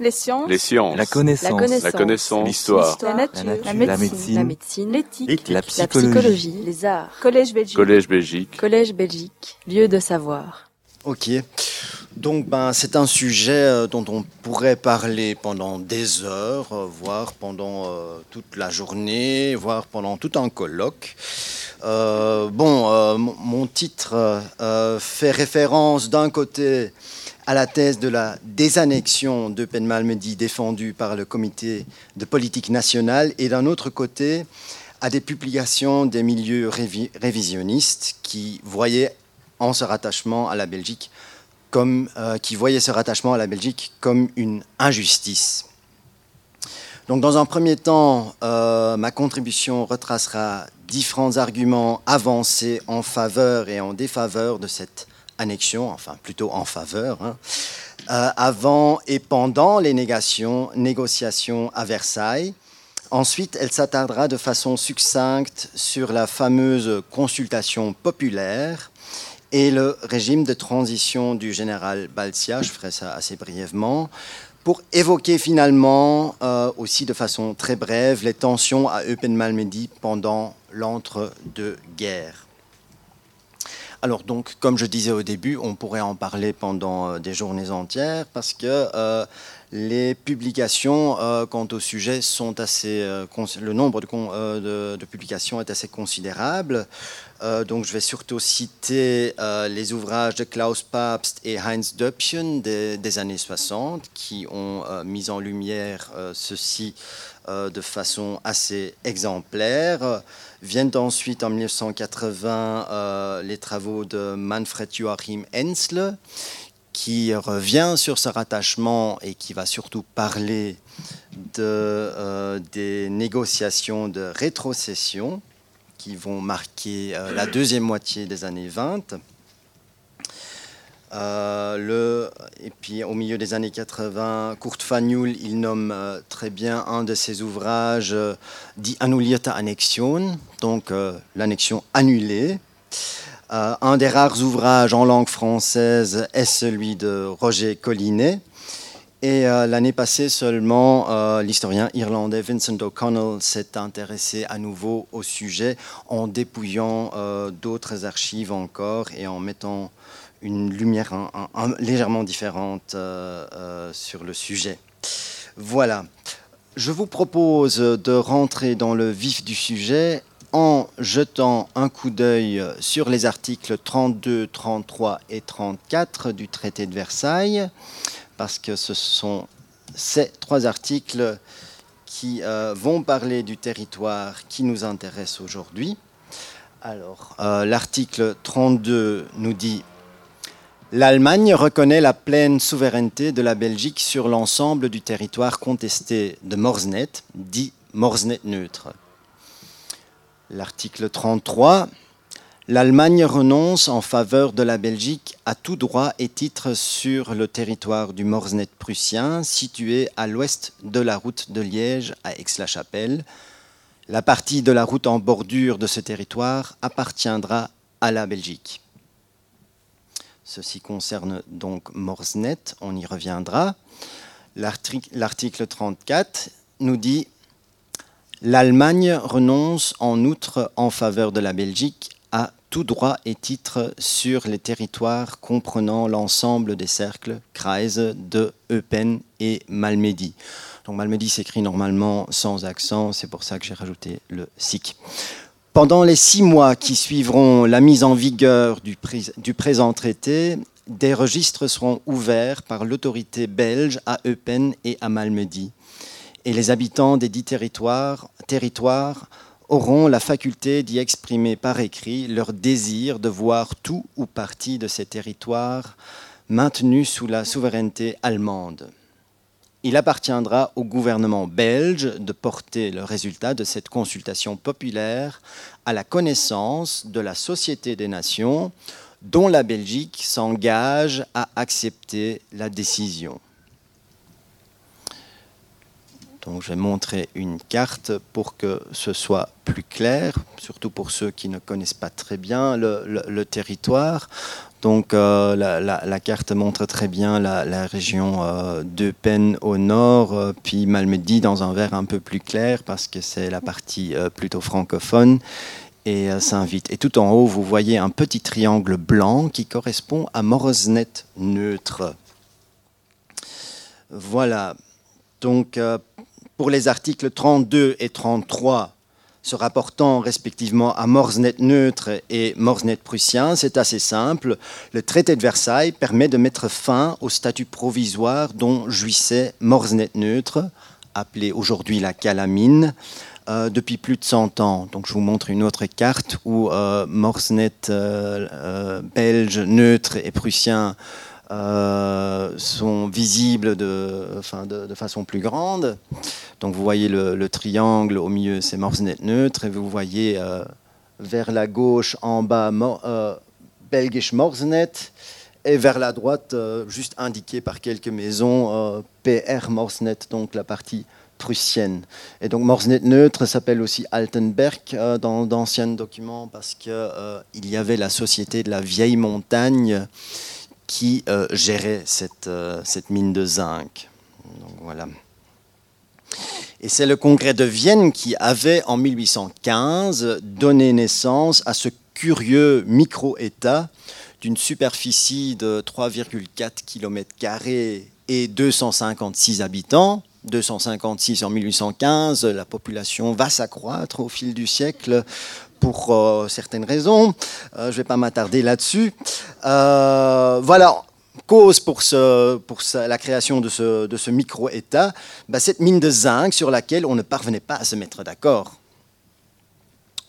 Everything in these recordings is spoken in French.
Les sciences. Les sciences. La connaissance. La connaissance. L'histoire. La nature. La nature. La La médecine. médecine. La médecine. L'éthique. La La psychologie. Les arts. Collège Belgique. Collège Belgique. Collège Belgique. Lieu de savoir. Ok. Donc, ben, c'est un sujet euh, dont on pourrait parler pendant des heures, euh, voire pendant euh, toute la journée, voire pendant tout un colloque. Euh, bon, euh, mon- titre fait référence d'un côté à la thèse de la désannexion de Penmalmedy défendue par le comité de politique nationale et d'un autre côté à des publications des milieux révi- révisionnistes qui voyaient en ce rattachement à la Belgique comme, euh, rattachement à la Belgique comme une injustice. Donc, dans un premier temps, euh, ma contribution retracera différents arguments avancés en faveur et en défaveur de cette annexion, enfin plutôt en faveur, hein, euh, avant et pendant les négociations à Versailles. Ensuite, elle s'attardera de façon succincte sur la fameuse consultation populaire et le régime de transition du général Balsia, je ferai ça assez brièvement, pour évoquer finalement, euh, aussi de façon très brève, les tensions à Eupen-Malmedy pendant l'entre-deux-guerres. Alors donc, comme je disais au début, on pourrait en parler pendant euh, des journées entières parce que euh, les publications euh, quant au sujet sont assez, euh, le nombre de publications est assez considérable. Euh, donc je vais surtout citer euh, les ouvrages de Klaus Pabst et Heinz Döpchen des, années 60 qui ont euh, mis en lumière ceci de façon assez exemplaire. Viennent ensuite en 1980 euh, les travaux de Manfred Joachim Hensle qui revient sur ce rattachement et qui va surtout parler de, des négociations de rétrocession qui vont marquer euh, la deuxième moitié des années 20. Euh, et puis au milieu des années 80, Kurt Fanjul, il nomme euh, très bien un de ses ouvrages, Die annullierte Annexion, donc l'annexion annulée. Un des rares ouvrages en langue française est celui de Roger Collinet. Et euh, l'année passée seulement, euh, l'historien irlandais Vincent O'Connell s'est intéressé à nouveau au sujet en dépouillant euh, d'autres archives encore et en mettant une lumière légèrement différente sur le sujet. Voilà. Je vous propose de rentrer dans le vif du sujet en jetant un coup d'œil sur les articles 32, 33 et 34 du traité de Versailles, parce que ce sont ces trois articles qui euh, vont parler du territoire qui nous intéresse aujourd'hui. Alors, euh, l'article 32 nous dit L'Allemagne reconnaît la pleine souveraineté de la Belgique sur l'ensemble du territoire contesté de Morsnet, dit Morsnet neutre. L'article 33. L'Allemagne renonce en faveur de la Belgique à tout droit et titre sur le territoire du Morsnet prussien, situé à l'ouest de la route de Liège à Aix-la-Chapelle. La partie de la route en bordure de ce territoire appartiendra à la Belgique. Ceci concerne donc Morsnet, on y reviendra. L'arti- L'article 34 nous dit L'Allemagne renonce en outre en faveur de la Belgique tout droit et titre sur les territoires comprenant l'ensemble des cercles, Kreise de Eupen et Malmedy. Donc Malmedy s'écrit normalement sans accent, c'est pour ça que j'ai rajouté le SIC. Pendant les six mois qui suivront la mise en vigueur du, pré- du présent traité, des registres seront ouverts par l'autorité belge à Eupen et à Malmedy. Et les habitants des dix territoires auront la faculté d'y exprimer par écrit leur désir de voir tout ou partie de ces territoires maintenus sous la souveraineté allemande. Il appartiendra au gouvernement belge de porter le résultat de cette consultation populaire à la connaissance de la Société des Nations dont la Belgique s'engage à accepter la décision. Donc je vais montrer une carte pour que ce soit plus clair, surtout pour ceux qui ne connaissent pas très bien le, territoire. Donc euh, la, carte montre très bien la, région euh, de Penn au nord, euh, puis Malmedy dans un vert un peu plus clair parce que c'est la partie plutôt francophone et Saint-Vite. Et tout en haut, vous voyez un petit triangle blanc qui correspond à Morsnet neutre. Voilà. Donc pour les articles 32 et 33, se rapportant respectivement à Morsnet neutre et Morsnet prussien, c'est assez simple. Le traité de Versailles permet de mettre fin au statut provisoire dont jouissait Morsnet neutre, appelé aujourd'hui la calamine, euh, depuis plus de 100 ans. Donc je vous montre une autre carte où euh, Morsnet euh, belge neutre et prussien euh, sont visibles de, façon plus grande. Donc vous voyez le, triangle au milieu, c'est Morsnet neutre, et vous voyez euh, vers la gauche en bas euh, Belgisch Morsnet, et vers la droite, juste indiqué par quelques maisons, PR Morsnet, donc la partie prussienne. Et donc Morsnet neutre s'appelle aussi Altenberg dans d'anciens documents parce qu'il y avait la société de la vieille montagne qui euh, gérait cette, euh, cette, mine de zinc. voilà. Et c'est le congrès de Vienne qui avait, en 1815, donné naissance à ce curieux micro-État d'une superficie de 3,4 km et 256 habitants. 256 en 1815, la population va s'accroître au fil du siècle pour euh, certaines raisons. Euh, je ne vais pas m'attarder là-dessus. Euh, voilà, cause pour, la création de ce, de ce micro-État, bah, cette mine de zinc sur laquelle on ne parvenait pas à se mettre d'accord.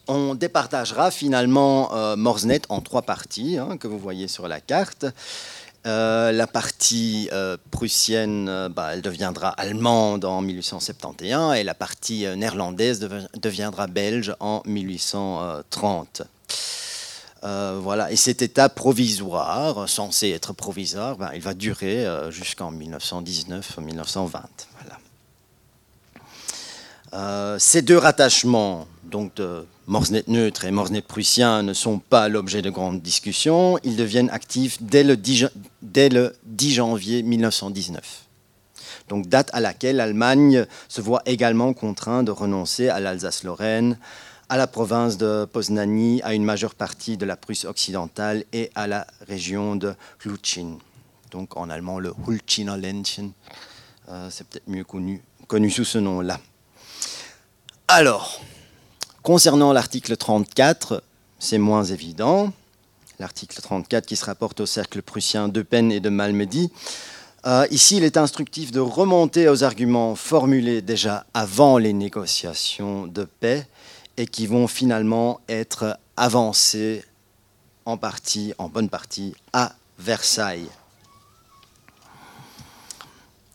On départagera finalement Morsnet en trois parties hein, que vous voyez sur la carte. Euh, la partie euh, prussienne, euh, bah, elle deviendra allemande en 1871 et la partie néerlandaise deviendra belge en 1830. voilà, et cet état provisoire, censé être provisoire, bah, il va durer jusqu'en 1919-1920. Ces deux rattachements, donc de Morsnet neutre et Morsnet prussien ne sont pas l'objet de grandes discussions. Ils deviennent actifs dès le 10, janvier 1919. Donc date à laquelle l'Allemagne se voit également contrainte de renoncer à l'Alsace-Lorraine, à la province de Poznanie, à une majeure partie de la Prusse occidentale et à la région de Luchin. Donc en allemand le Hulchiner Ländchen. Euh, c'est peut-être mieux connu, connu sous ce nom-là. Alors, Concernant l'article 34, c'est moins évident. L'article 34 qui se rapporte au cercle prussien de Penn et de Malmedy. Euh, ici, il est instructif de remonter aux arguments formulés déjà avant les négociations de paix et qui vont finalement être avancés en partie, en bonne partie, à Versailles.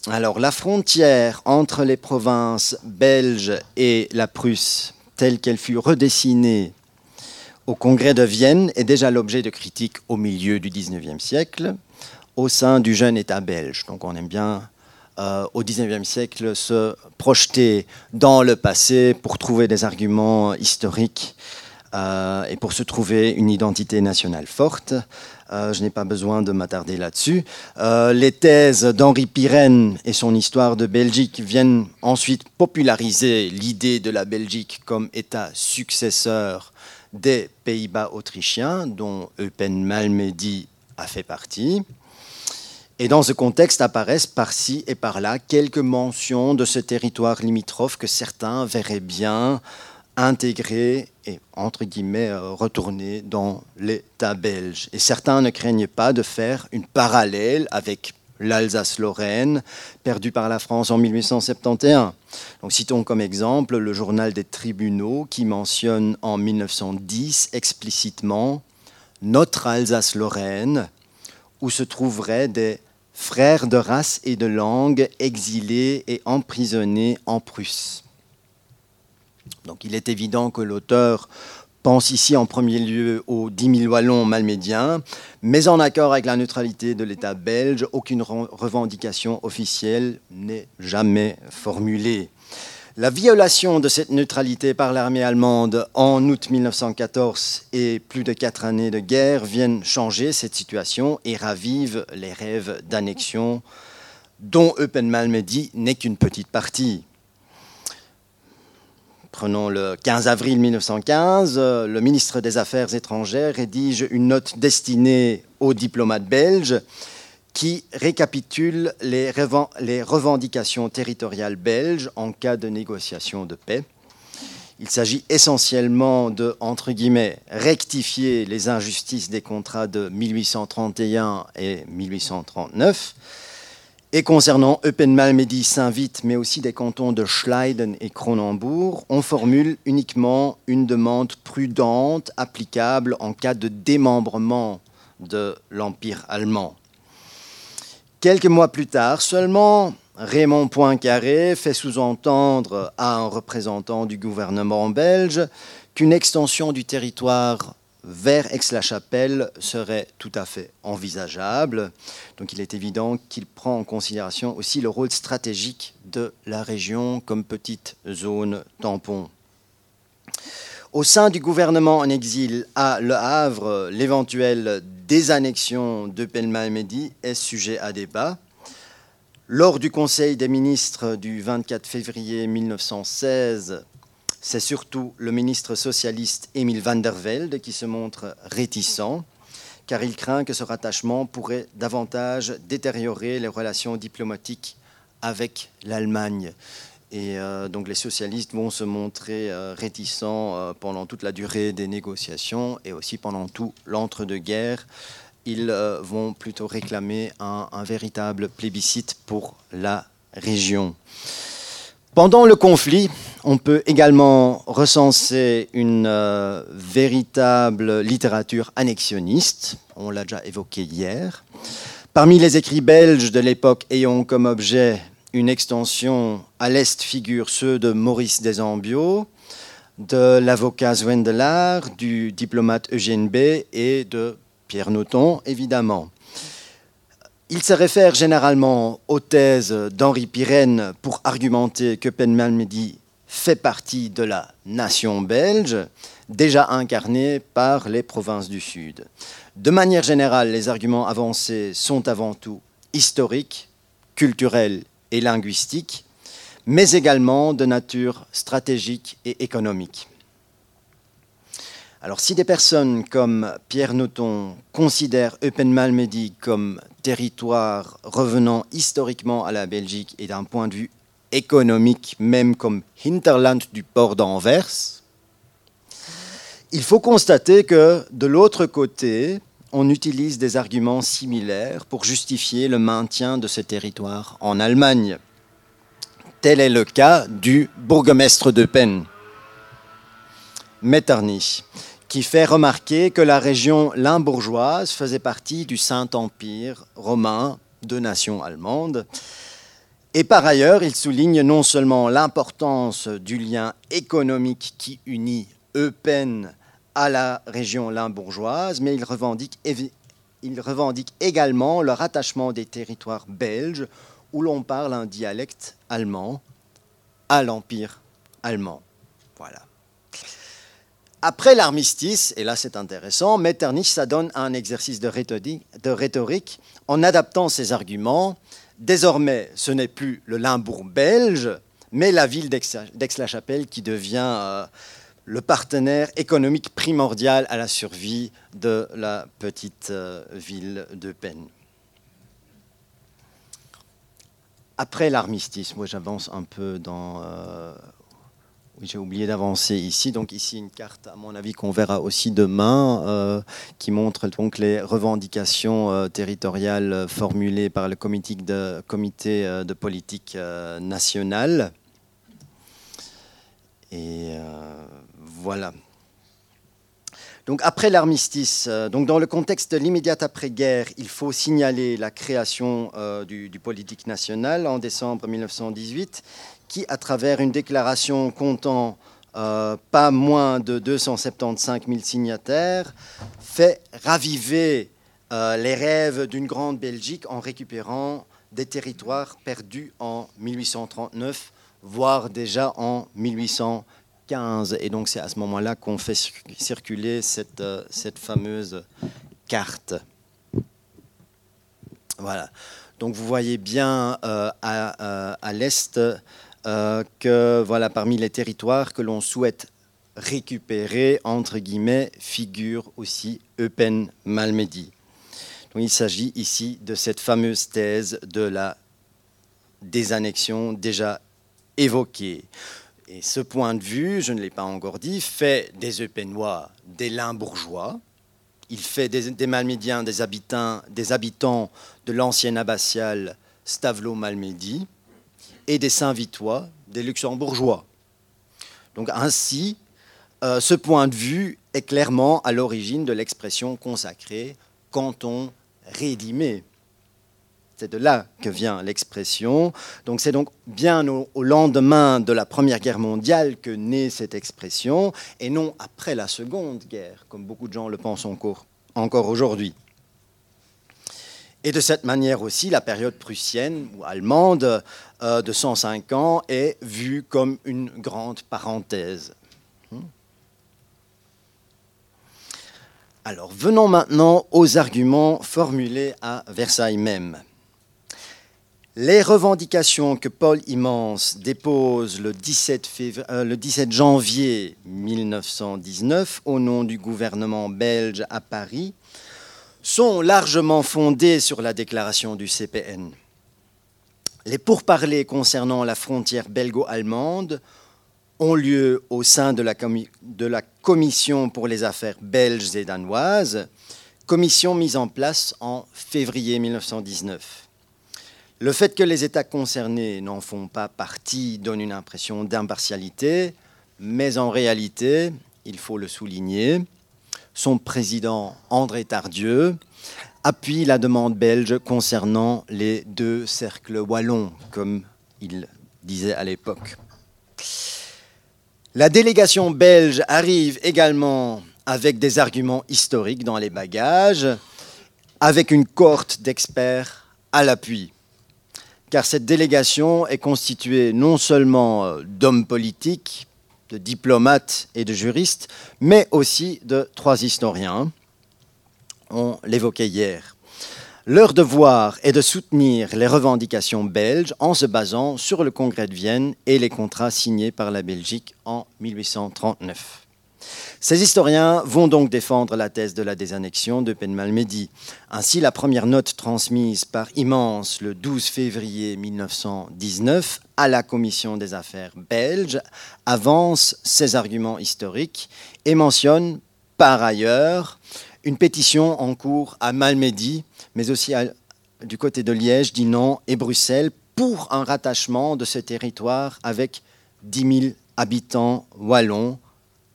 Alors, la frontière entre les provinces belges et la Prusse telle qu'elle fut redessinée au Congrès de Vienne est déjà l'objet de critiques au milieu du XIXe siècle au sein du jeune État belge. Donc on aime bien euh, au XIXe siècle se projeter dans le passé pour trouver des arguments historiques euh, et pour se trouver une identité nationale forte. Euh, je n'ai pas besoin de m'attarder là-dessus. Euh, les thèses d'Henri Pirenne et son histoire de Belgique viennent ensuite populariser l'idée de la Belgique comme État successeur des Pays-Bas autrichiens, dont Eupen Malmedy a fait partie. Et dans ce contexte apparaissent par-ci et par-là quelques mentions de ce territoire limitrophe que certains verraient bien intégrer et, entre guillemets, euh, retourner dans l'État belge. Et certains ne craignent pas de faire une parallèle avec l'Alsace-Lorraine, perdue par la France en 1871. Donc, citons comme exemple le journal des tribunaux qui mentionne en 1910 explicitement notre Alsace-Lorraine, où se trouveraient des frères de race et de langue exilés et emprisonnés en Prusse. Donc il est évident que l'auteur pense ici en premier lieu aux 10 000 Wallons malmédiens, mais en accord avec la neutralité de l'État belge, aucune revendication officielle n'est jamais formulée. La violation de cette neutralité par l'armée allemande en août 1914 et plus de quatre années de guerre viennent changer cette situation et ravivent les rêves d'annexion dont Eupen Malmedy n'est qu'une petite partie. Prenons le 15 avril 1915, le ministre des Affaires étrangères rédige une note destinée aux diplomates belges qui récapitule les, revendications territoriales belges en cas de négociation de paix. Il s'agit essentiellement de, rectifier les injustices des contrats de 1831 et 1839. Et concernant Eupen-Malmedy, Saint-Vite, mais aussi des cantons de Schleiden et Cronenbourg, on formule uniquement une demande prudente applicable en cas de démembrement de l'Empire allemand. Quelques mois plus tard seulement, Raymond Poincaré fait sous-entendre à un représentant du gouvernement belge qu'une extension du territoire vers Aix-la-Chapelle serait tout à fait envisageable. Donc il est évident qu'il prend en considération aussi le rôle stratégique de la région comme petite zone tampon. Au sein du gouvernement en exil à Le Havre, l'éventuelle désannexion de Pelma-Medi est sujet à débat. Lors du Conseil des ministres du 24 février 1916, c'est surtout le ministre socialiste Émile van der Velde qui se montre réticent, car il craint que ce rattachement pourrait davantage détériorer les relations diplomatiques avec l'Allemagne. Et euh, donc les socialistes vont se montrer euh, réticents euh, pendant toute la durée des négociations et aussi pendant tout l'entre-deux-guerres. Ils vont plutôt réclamer un, un, véritable plébiscite pour la région. Pendant le conflit, on peut également recenser une véritable littérature annexionniste. On l'a déjà évoqué hier. Parmi les écrits belges de l'époque ayant comme objet une extension à l'est figure ceux de Maurice Desambiaux, de l'avocat Zwendelard, du diplomate Eugène B et de Pierre Noton, évidemment. Il se réfère généralement aux thèses d'Henri Pirenne pour argumenter que Penmalmedy fait partie de la nation belge, déjà incarnée par les provinces du Sud. De manière générale, les arguments avancés sont avant tout historiques, culturels et linguistique, mais également de nature stratégique et économique. Alors si des personnes comme Pierre Noton considèrent Eupen-Malmedy comme territoire revenant historiquement à la Belgique et d'un point de vue économique, même comme hinterland du port d'Anvers, il faut constater que de l'autre côté, on utilise des arguments similaires pour justifier le maintien de ce territoire en Allemagne. Tel est le cas du bourgmestre de Penn, Metternich, qui fait remarquer que la région limbourgeoise faisait partie du Saint-Empire romain de nation allemande. Et par ailleurs, il souligne non seulement l'importance du lien économique qui unit Eupen à la région limbourgeoise, mais il revendique, il revendique également le rattachement des territoires belges où l'on parle un dialecte allemand à l'Empire allemand. Voilà. Après l'armistice, et là c'est intéressant, Metternich s'adonne à un exercice de rhétorique, en adaptant ses arguments. Désormais, ce n'est plus le Limbourg belge, mais la ville d'Aix-la-Chapelle qui devient euh, le partenaire économique primordial à la survie de la petite euh, ville de Penn. Après l'armistice, moi j'avance un peu dans... Euh, oui, j'ai oublié d'avancer ici. Donc ici une carte, à mon avis, qu'on verra aussi demain, euh, qui montre donc les revendications territoriales formulées par le comité de, politique nationale. Et voilà. Donc après l'armistice, euh, donc dans le contexte de l'immédiate après-guerre, il faut signaler la création euh, du, politique national en décembre 1918, qui, à travers une déclaration comptant euh, pas moins de 275 000 signataires, fait raviver les rêves d'une grande Belgique en récupérant des territoires perdus en 1839 voire déjà en 1815. Et donc c'est à ce moment-là qu'on fait circuler cette, euh, cette fameuse carte. Voilà. Donc vous voyez bien euh, à l'est que voilà, parmi les territoires que l'on souhaite récupérer, entre guillemets, figure aussi Eupen Malmedy. Il s'agit ici de cette fameuse thèse de la désannexion déjà évoquée. Et ce point de vue, je ne l'ai pas encore dit, fait des Eupenois des bourgeois. Il fait des, Malmédiens des habitants, des habitants de l'ancienne abbatiale Stavelot-Malmedy et des Saint-Vitois des Luxembourgeois. Donc ainsi, euh, ce point de vue est clairement à l'origine de l'expression consacrée canton rédimé. C'est de là que vient l'expression. Donc c'est donc bien au, lendemain de la Première Guerre mondiale que naît cette expression, et non après la Seconde Guerre, comme beaucoup de gens le pensent encore, encore aujourd'hui. Et de cette manière aussi, la période prussienne ou allemande euh, de 105 ans est vue comme une grande parenthèse. Alors venons maintenant aux arguments formulés à Versailles même. Les revendications que Paul Immense dépose le 17, euh, le 17, janvier 1919 au nom du gouvernement belge à Paris sont largement fondées sur la déclaration du CPN. Les pourparlers concernant la frontière belgo-allemande ont lieu au sein de la, de la, Commission pour les affaires belges et danoises, commission mise en place en février 1919. Le fait que les États concernés n'en font pas partie donne une impression d'impartialité, mais en réalité, il faut le souligner, son président André Tardieu appuie la demande belge concernant les deux cercles wallons, comme il disait à l'époque. La délégation belge arrive également avec des arguments historiques dans les bagages, avec une cohorte d'experts à l'appui. Car cette délégation est constituée non seulement d'hommes politiques, de diplomates et de juristes, mais aussi de trois historiens. On l'évoquait hier. Leur devoir est de soutenir les revendications belges en se basant sur le Congrès de Vienne et les contrats signés par la Belgique en 1839. Ces historiens vont donc défendre la thèse de la désannexion de Penmalmedy. Ainsi, la première note transmise par Immense le 12 février 1919 à la Commission des affaires belges avance ces arguments historiques et mentionne par ailleurs une pétition en cours à Malmedy mais aussi du côté de Liège, Dinan et Bruxelles, pour un rattachement de ce territoire avec 10 000 habitants wallons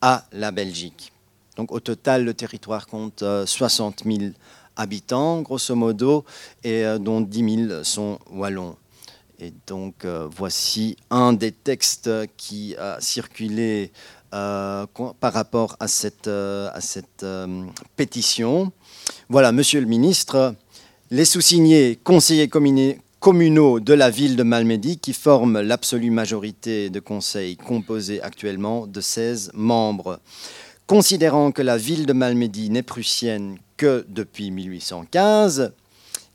à la Belgique. Donc au total, le territoire compte 60 euh, 000 habitants, grosso modo, et euh, dont 10 000 sont wallons. Et donc euh, voici un des textes qui a circulé par rapport à cette, à cette pétition. Voilà, Monsieur le Ministre, les sous-signés conseillers communaux de la ville de Malmedy, qui forment l'absolue majorité de conseils composés actuellement de 16 membres. Considérant que la ville de Malmedy n'est prussienne que depuis 1815,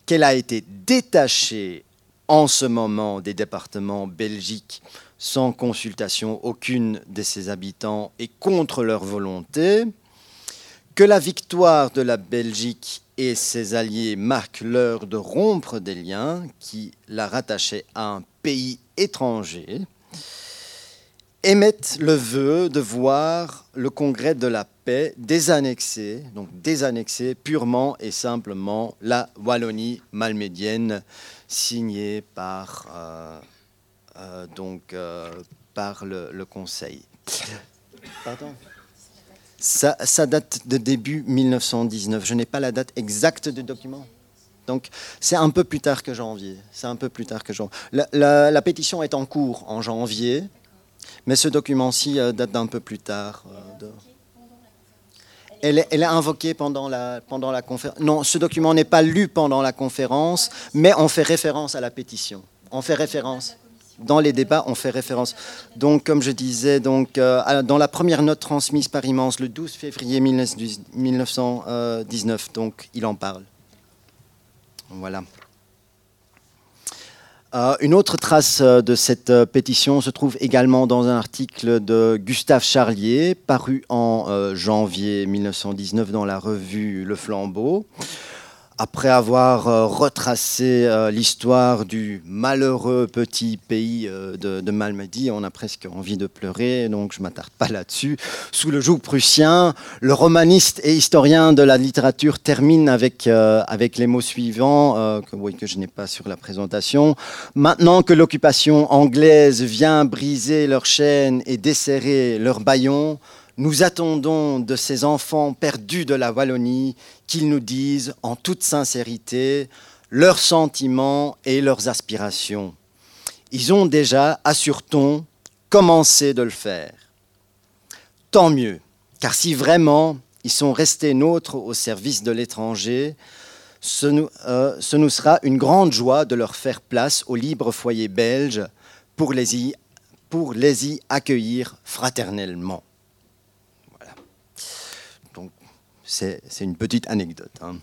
qu'elle a été détachée en ce moment des départements belgiques sans consultation aucune de ses habitants et contre leur volonté, que la victoire de la Belgique et ses alliés marquent l'heure de rompre des liens qui la rattachaient à un pays étranger, émettent le vœu de voir le Congrès de la paix désannexer, donc désannexer purement et simplement la Wallonie malmédienne signée par, euh, euh, donc, euh, par le, le Conseil. Pardon ça, date de début 1919. Je n'ai pas la date exacte du document. Donc c'est un peu plus tard que janvier. C'est un peu plus tard que janvier. La, pétition est en cours en janvier, mais ce document-ci euh, date d'un peu plus tard. Euh, elle, est, elle, est, invoquée pendant la, pendant la conférence. Non, ce document n'est pas lu pendant la conférence, mais on fait référence à la pétition. On fait référence. Dans les débats, on fait référence. Donc, comme je disais, donc, euh, dans la première note transmise par Immense le 12 février 1919, donc il en parle. Voilà. Euh, une autre trace euh, de cette pétition se trouve également dans un article de Gustave Charlier, paru en janvier 1919 dans la revue Le Flambeau après avoir euh, retracé euh, l'histoire du malheureux petit pays euh, de, Malmedy, on a presque envie de pleurer, donc je ne m'attarde pas là-dessus. Sous le joug prussien, le romaniste et historien de la littérature termine avec, avec les mots suivants, que, oui, que je n'ai pas sur la présentation. Maintenant que l'occupation anglaise vient briser leurs chaînes et desserrer leurs baillons, nous attendons de ces enfants perdus de la Wallonie qu'ils nous disent en toute sincérité leurs sentiments et leurs aspirations. Ils ont déjà, assure-t-on, commencé de le faire. Tant mieux, car si vraiment ils sont restés nôtres au service de l'étranger, ce nous, euh, sera une grande joie de leur faire place au libre foyer belge pour les y accueillir fraternellement. C'est une petite anecdote. Hein.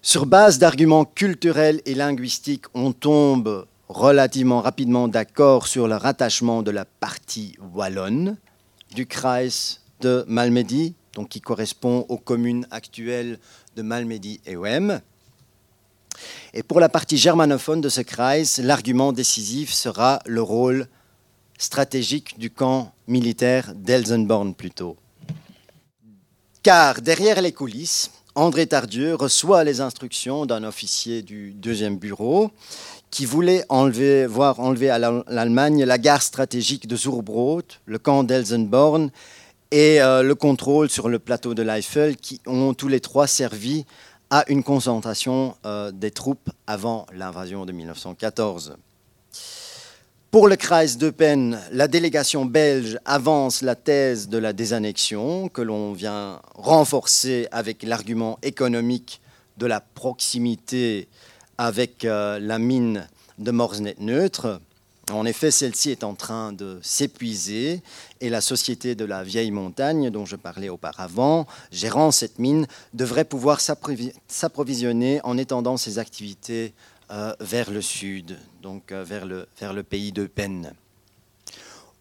Sur base d'arguments culturels et linguistiques, on tombe relativement rapidement d'accord sur le rattachement de la partie wallonne du Kreis de Malmedy, donc qui correspond aux communes actuelles de Malmedy et Wem. Et pour la partie germanophone de ce Kreis, l'argument décisif sera le rôle stratégique du camp militaire d'Elsenborn plutôt. Car derrière les coulisses, André Tardieu reçoit les instructions d'un officier du deuxième bureau qui voulait voir enlever à l'Allemagne la gare stratégique de Zurbrot, le camp d'Elsenborn et euh, le contrôle sur le plateau de l'Eifel, qui ont tous les trois servi à une concentration euh, des troupes avant l'invasion de 1914. Pour le Kreis de Pen, la délégation belge avance la thèse de la désannexion que l'on vient renforcer avec l'argument économique de la proximité avec euh, la mine de Morsnet neutre. En effet, celle-ci est en train de s'épuiser et la société de la vieille montagne dont je parlais auparavant, gérant cette mine, devrait pouvoir s'approvisionner en étendant ses activités vers le sud, donc euh, vers, le, pays de peine.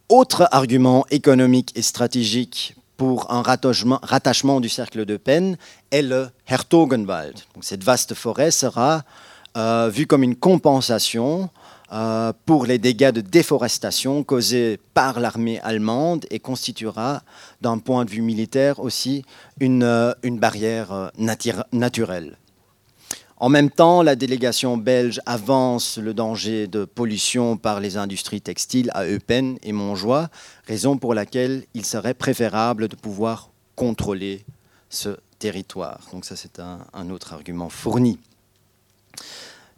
Autre argument économique et stratégique pour un rattachement, du cercle de peine est le Hertogenwald. Cette vaste forêt sera euh, vue comme une compensation pour les dégâts de déforestation causés par l'armée allemande et constituera, d'un point de vue militaire aussi, une barrière naturelle. En même temps, la délégation belge avance le danger de pollution par les industries textiles à Eupen et Montjoie, raison pour laquelle il serait préférable de pouvoir contrôler ce territoire. Donc ça, c'est un, autre argument fourni.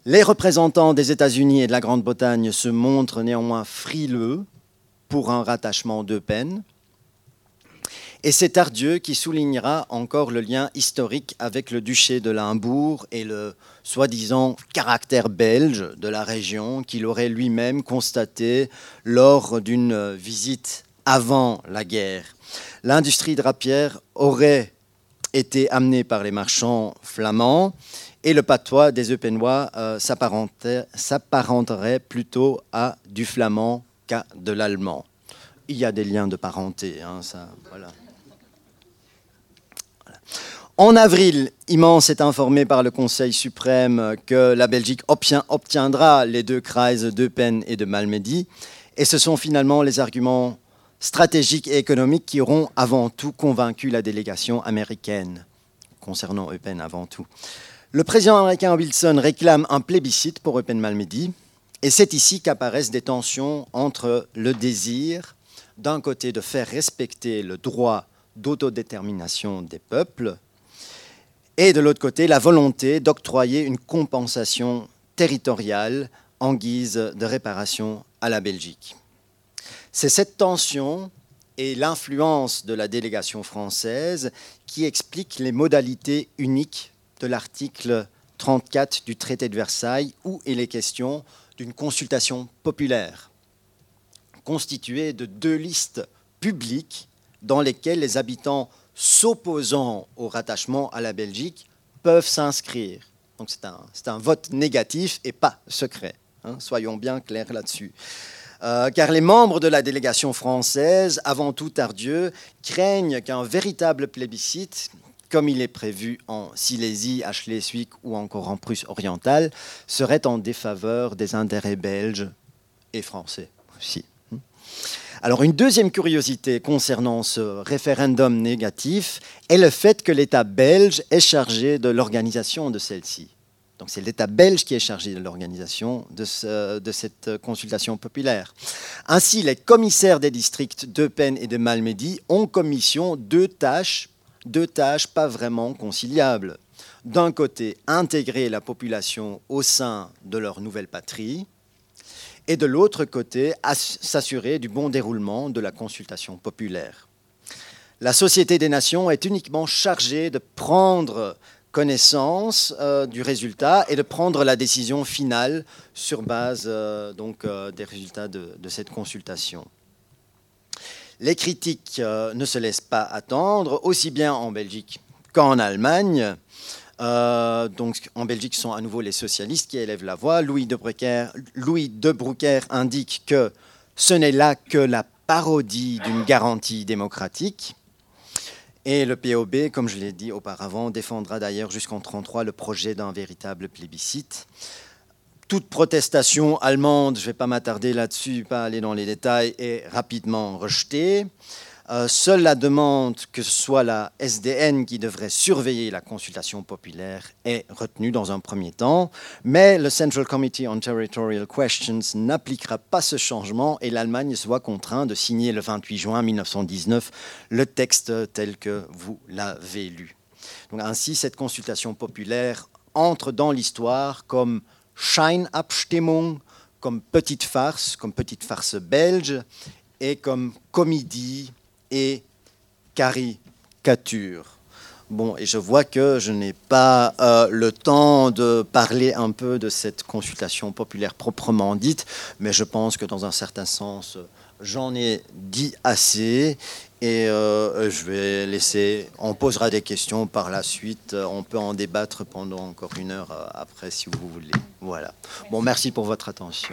Les représentants des États-Unis et de la Grande-Bretagne se montrent néanmoins frileux pour un rattachement d'Eupen. Et c'est Tardieu qui soulignera encore le lien historique avec le duché de Limbourg et le soi-disant caractère belge de la région qu'il aurait lui-même constaté lors d'une visite avant la guerre. L'industrie drapière aurait été amenée par les marchands flamands et le patois des Eupenois euh, s'apparenterait plutôt à du flamand qu'à de l'allemand. Il y a des liens de parenté, hein, ça, voilà. En avril, Immense est informé par le Conseil suprême que la Belgique obtiendra les deux Kreis d'Eupen et de Malmedy. Et ce sont finalement les arguments stratégiques et économiques qui auront avant tout convaincu la délégation américaine, concernant Eupen avant tout. Le président américain Wilson réclame un plébiscite pour Eupen-Malmedy. Et c'est ici qu'apparaissent des tensions entre le désir, d'un côté, de faire respecter le droit d'autodétermination des peuples, et de l'autre côté, la volonté d'octroyer une compensation territoriale en guise de réparation à la Belgique. C'est cette tension et l'influence de la délégation française qui expliquent les modalités uniques de l'article 34 du traité de Versailles où il est question d'une consultation populaire constituée de deux listes publiques dans lesquelles les habitants s'opposant au rattachement à la Belgique peuvent s'inscrire. Donc c'est un, un, vote négatif et pas secret. Hein, soyons bien clairs là-dessus. Euh, car les membres de la délégation française, avant tout ardieux, craignent qu'un véritable plébiscite, comme il est prévu en Silésie, à Schleswig ou encore en Prusse orientale, serait en défaveur des intérêts belges et français aussi. Alors une deuxième curiosité concernant ce référendum négatif est le fait que l'État belge est chargé de l'organisation de celle-ci. Donc c'est l'État belge qui est chargé de l'organisation de, cette consultation populaire. Ainsi, les commissaires des districts d'Eupen et de Malmedy ont commission deux tâches, deux tâches pas vraiment conciliables. D'un côté, intégrer la population au sein de leur nouvelle patrie, et de l'autre côté, s'assurer du bon déroulement de la consultation populaire. La Société des Nations est uniquement chargée de prendre connaissance euh, du résultat et de prendre la décision finale sur base euh, donc, euh, des résultats de, de, cette consultation. Les critiques ne se laissent pas attendre, aussi bien en Belgique qu'en Allemagne. Euh, donc en Belgique, ce sont à nouveau les socialistes qui élèvent la voix. Louis de, Brucker, Louis de indique que ce n'est là que la parodie d'une garantie démocratique. Et le POB, comme je l'ai dit auparavant, défendra d'ailleurs jusqu'en 1933 le projet d'un véritable plébiscite. Toute protestation allemande, je ne vais pas m'attarder là-dessus, pas aller dans les détails, est rapidement rejetée. Euh, seule la demande que ce soit la SDN qui devrait surveiller la consultation populaire est retenue dans un premier temps, mais le Central Committee on Territorial Questions n'appliquera pas ce changement et l'Allemagne se voit contrainte de signer le 28 juin 1919 le texte tel que vous l'avez lu. Ainsi, cette consultation populaire entre dans l'histoire comme Scheinabstimmung, comme petite farce, comme petite farce belge et comme comédie et caricature. Bon, et je vois que je n'ai pas euh, le temps de parler un peu de cette consultation populaire proprement dite, mais je pense que dans un certain sens, j'en ai dit assez. Et euh, je vais laisser, on posera des questions par la suite, on peut en débattre pendant encore une heure euh, après si vous voulez. Voilà. Bon, merci pour votre attention.